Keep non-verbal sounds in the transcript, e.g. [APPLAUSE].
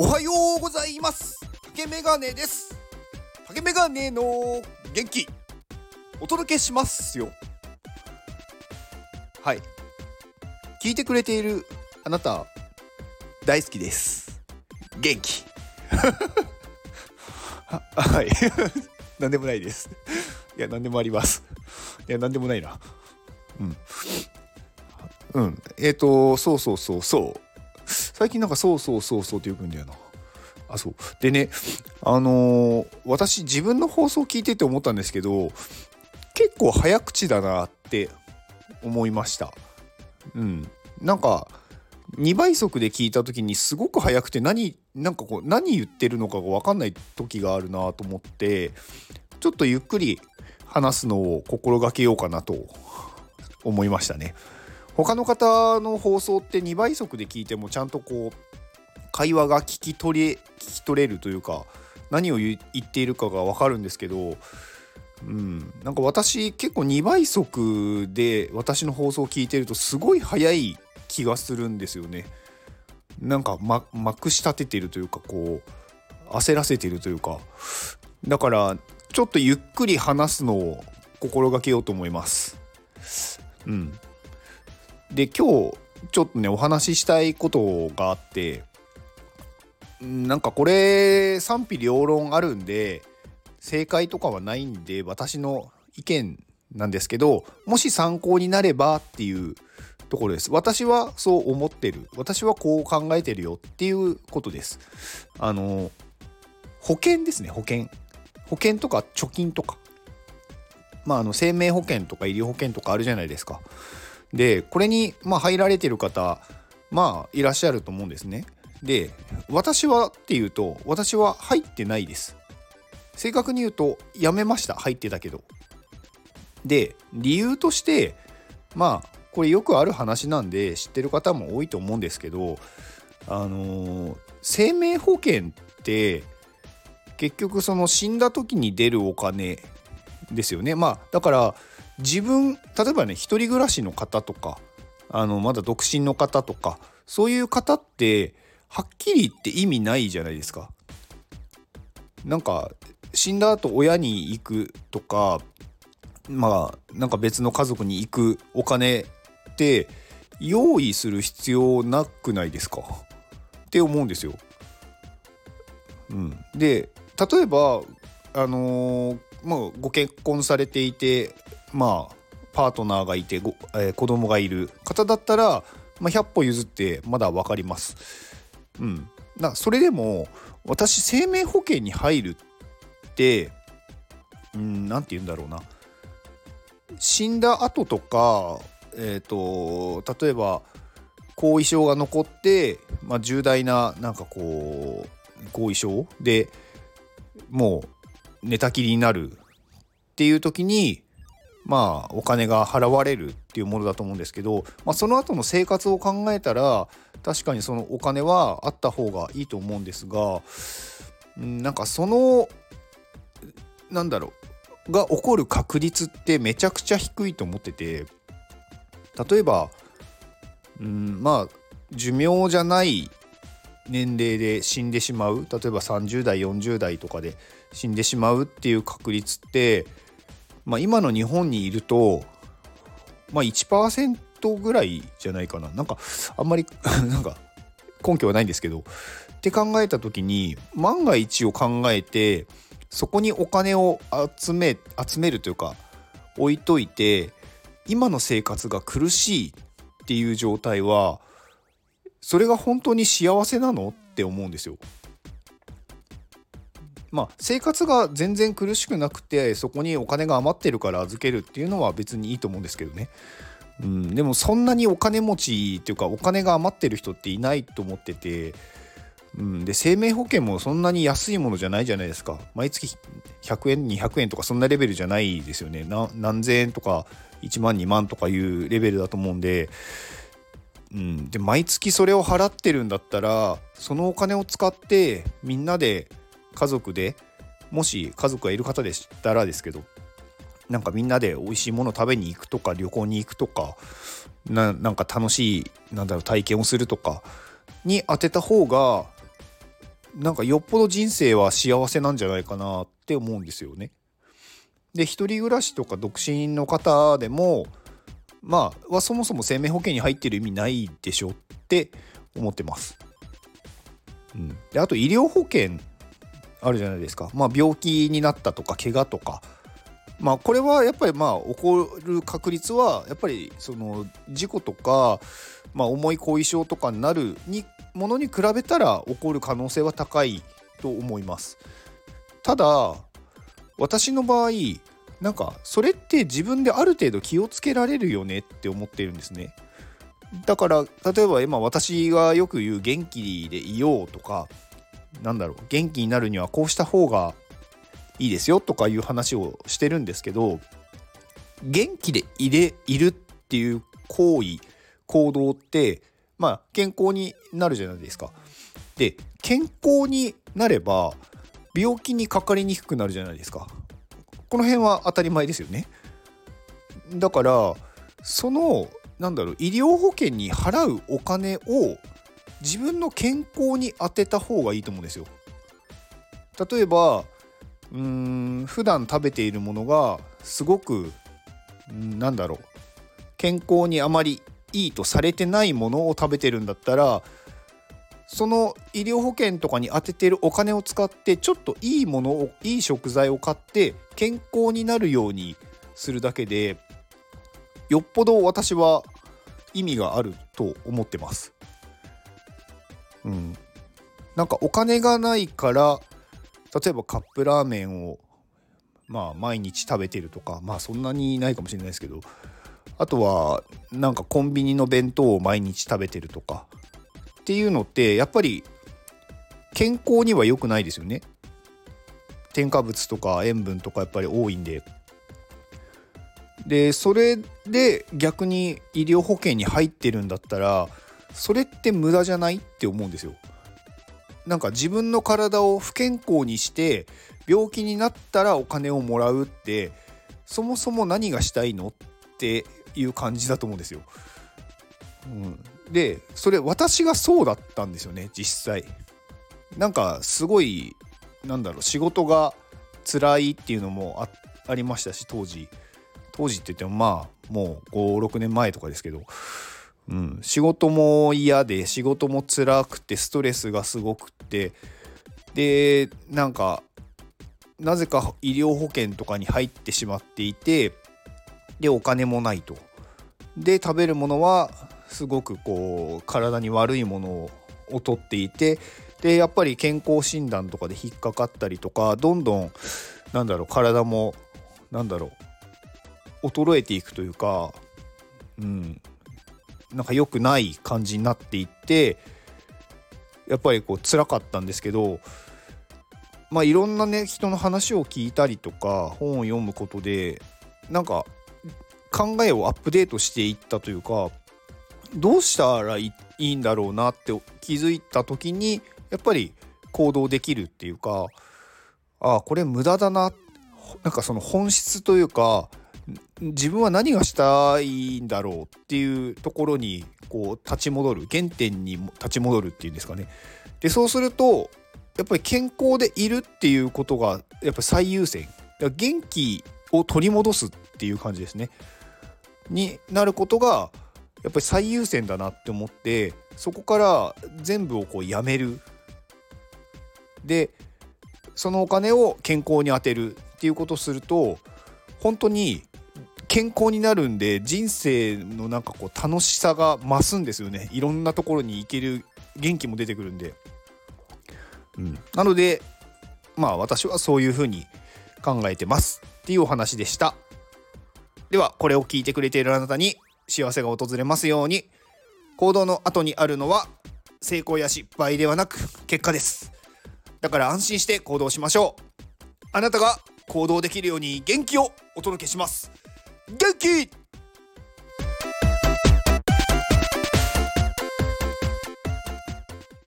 おはようございます。竹メガネです。竹メガネの元気。お届けしますよ。はい。聞いてくれているあなた大好きです。元気。は [LAUGHS] はい [LAUGHS] 何でもないです。いや何でもあります。いや何でもないな。うん。うん。えっ、ー、とそうそうそうそう。最近なんかそうそうそうそうってよく言うんだよな。あそうでねあのー、私自分の放送聞いてて思ったんですけど結構早口だなって思いましたうんなんか2倍速で聞いた時にすごく早くて何なんかこう何言ってるのかが分かんない時があるなと思ってちょっとゆっくり話すのを心がけようかなと思いましたね。他の方の放送って2倍速で聞いてもちゃんとこう会話が聞き取れ聞き取れるというか何を言っているかが分かるんですけど、うん、なんか私結構2倍速で私の放送を聞いてるとすごい早い気がするんですよね。なんかままくし立ててるというかこう焦らせてるというかだからちょっとゆっくり話すのを心がけようと思います。うん、で今日ちょっとねお話ししたいことがあってなんかこれ賛否両論あるんで正解とかはないんで私の意見なんですけどもし参考になればっていうところです。私はそう思ってる。私はこう考えてるよっていうことです。あの保険ですね保険。保険とか貯金とか。まああの生命保険とか医療保険とかあるじゃないですか。でこれにまあ入られてる方まあいらっしゃると思うんですね。で私はっていうと私は入ってないです。正確に言うとやめました入ってたけど。で理由としてまあこれよくある話なんで知ってる方も多いと思うんですけどあのー、生命保険って結局その死んだ時に出るお金ですよねまあだから自分例えばね一人暮らしの方とかあのまだ独身の方とかそういう方ってはっきり言って意味ないじゃないですか。なんか死んだ後親に行くとかまあなんか別の家族に行くお金って用意する必要なくないですか？って思うんですよ。うん、で例えばあのー、まあ、ご結婚されていてまあパートナーがいてご、えー、子供がいる方だったら、まあ、100歩譲ってまだ分かります。うん、だそれでも私生命保険に入るって何て言うんだろうな死んだ後とかえっ、ー、と例えば後遺症が残って、まあ、重大ななんかこう後遺症でもう寝たきりになるっていう時にまあお金が払われるっていうものだと思うんですけど、まあ、その後の生活を考えたら確かにそのお金はあった方がいいと思うんですがなんかそのなんだろうが起こる確率ってめちゃくちゃ低いと思ってて例えばうんまあ寿命じゃない年齢で死んでしまう。例えば30代40代とかで死んでしまうっていう確率ってまあ、今の日本にいると、まあ、1%ぐらいじゃないかな。なんかあんまり [LAUGHS] なんか根拠はないんですけど。って考えた時に万が一を考えてそこにお金を集め集めるというか置いといて今の生活が苦しいっていう状態はそれが本当に幸せなの？って思うんですよ。まあ、生活が全然苦しくなくてそこにお金が余ってるから預けるっていうのは別にいいと思うんですけどね、うん、でもそんなにお金持ちっていうかお金が余ってる人っていないと思ってて、うん、で生命保険もそんなに安いものじゃないじゃないですか毎月100円200円とかそんなレベルじゃないですよね何千円とか1万2万とかいうレベルだと思うんで。うん、で毎月それを払ってるんだったらそのお金を使ってみんなで家族でもし家族がいる方でしたらですけどなんかみんなで美味しいもの食べに行くとか旅行に行くとかななんか楽しいなんだろう体験をするとかに当てた方がなんかよっぽど人生は幸せなんじゃないかなって思うんですよね。で一人暮らしとか独身の方でもまあはそもそも生命保険に入ってる意味ないでしょって思ってます。うん、であと医療保険あるじゃないですか、まあ、病気になったとか怪我とか、まあ、これはやっぱりまあ起こる確率はやっぱりその事故とか、まあ、重い後遺症とかになるにものに比べたら起こる可能性は高いと思います。ただ私の場合なんかそれって自分である程度気をつけられるよねって思ってるんですね。だから例えば今私がよく言う元気でいようとかなんだろう元気になるにはこうした方がいいですよとかいう話をしてるんですけど元気でいれいるっていう行為行動ってまあ健康になるじゃないですか。で健康になれば病気にかかりにくくなるじゃないですか。この辺は当たり前ですよね。だからそのなんだろう医療保険に払うお金を自分の健康に当てた方がいいと思うんですよ。例えばうーん普段食べているものがすごくなんだろう健康にあまりいいとされてないものを食べてるんだったらその医療保険とかに当ててるお金を使ってちょっといいものをいい食材を買って健康になるようにするだけでよっぽど私は意味があると思ってます。うん、なんかお金がないから例えばカップラーメンをまあ毎日食べてるとかまあそんなにないかもしれないですけどあとはなんかコンビニの弁当を毎日食べてるとかっていうのってやっぱり健康には良くないですよね。添加物とか塩分とかやっぱり多いんで。でそれで逆に医療保険に入ってるんだったらそれって無駄じゃないって思うんですよ。なんか自分の体を不健康にして病気になったらお金をもらうってそもそも何がしたいのっていう感じだと思うんですよ。うん、でそれ私がそうだったんですよね実際。なんかすごいなんだろう仕事が辛いっていうのもありましたし当時当時って言ってもまあもう56年前とかですけどうん、仕事も嫌で仕事も辛くてストレスがすごくって。でなんかなぜか医療保険とかに入ってしまっていてでお金もないと。で食べるものはすごくこう体に悪いものをとっていてでやっぱり健康診断とかで引っかかったりとかどんどんなんだろう体もなんだろう衰えていくというかうん。なんか良くない感じになっていってやっぱりこう辛かったんですけどまあいろんなね人の話を聞いたりとか本を読むことでなんか考えをアップデートしていったというかどうしたらいいんだろうなって気づいた時にやっぱり行動できるっていうかああこれ無駄だな。なんかその本質というか自分は何がしたいんだろうっていうところにこう立ち戻る原点に立ち戻るっていうんですかね。でそうするとやっぱり健康でいるっていうことがやっぱ最優先元気を取り戻すっていう感じですね。になることがやっぱり最優先だなって思ってそこから全部をこうやめる。でそのお金を健康に充てるっていうことをすると本当に健康になるんで人生のなんかこう楽しさが増すんですよね。いろんなところに行ける元気も出てくるんで、うん、なのでまあ私はそういうふうに考えてますっていうお話でした。ではこれを聞いてくれているあなたに幸せが訪れますように行動の後にあるのは成功や失敗ではなく結果です。だから安心して行動しましょう。あなたが行動できるように元気をお届けします。元気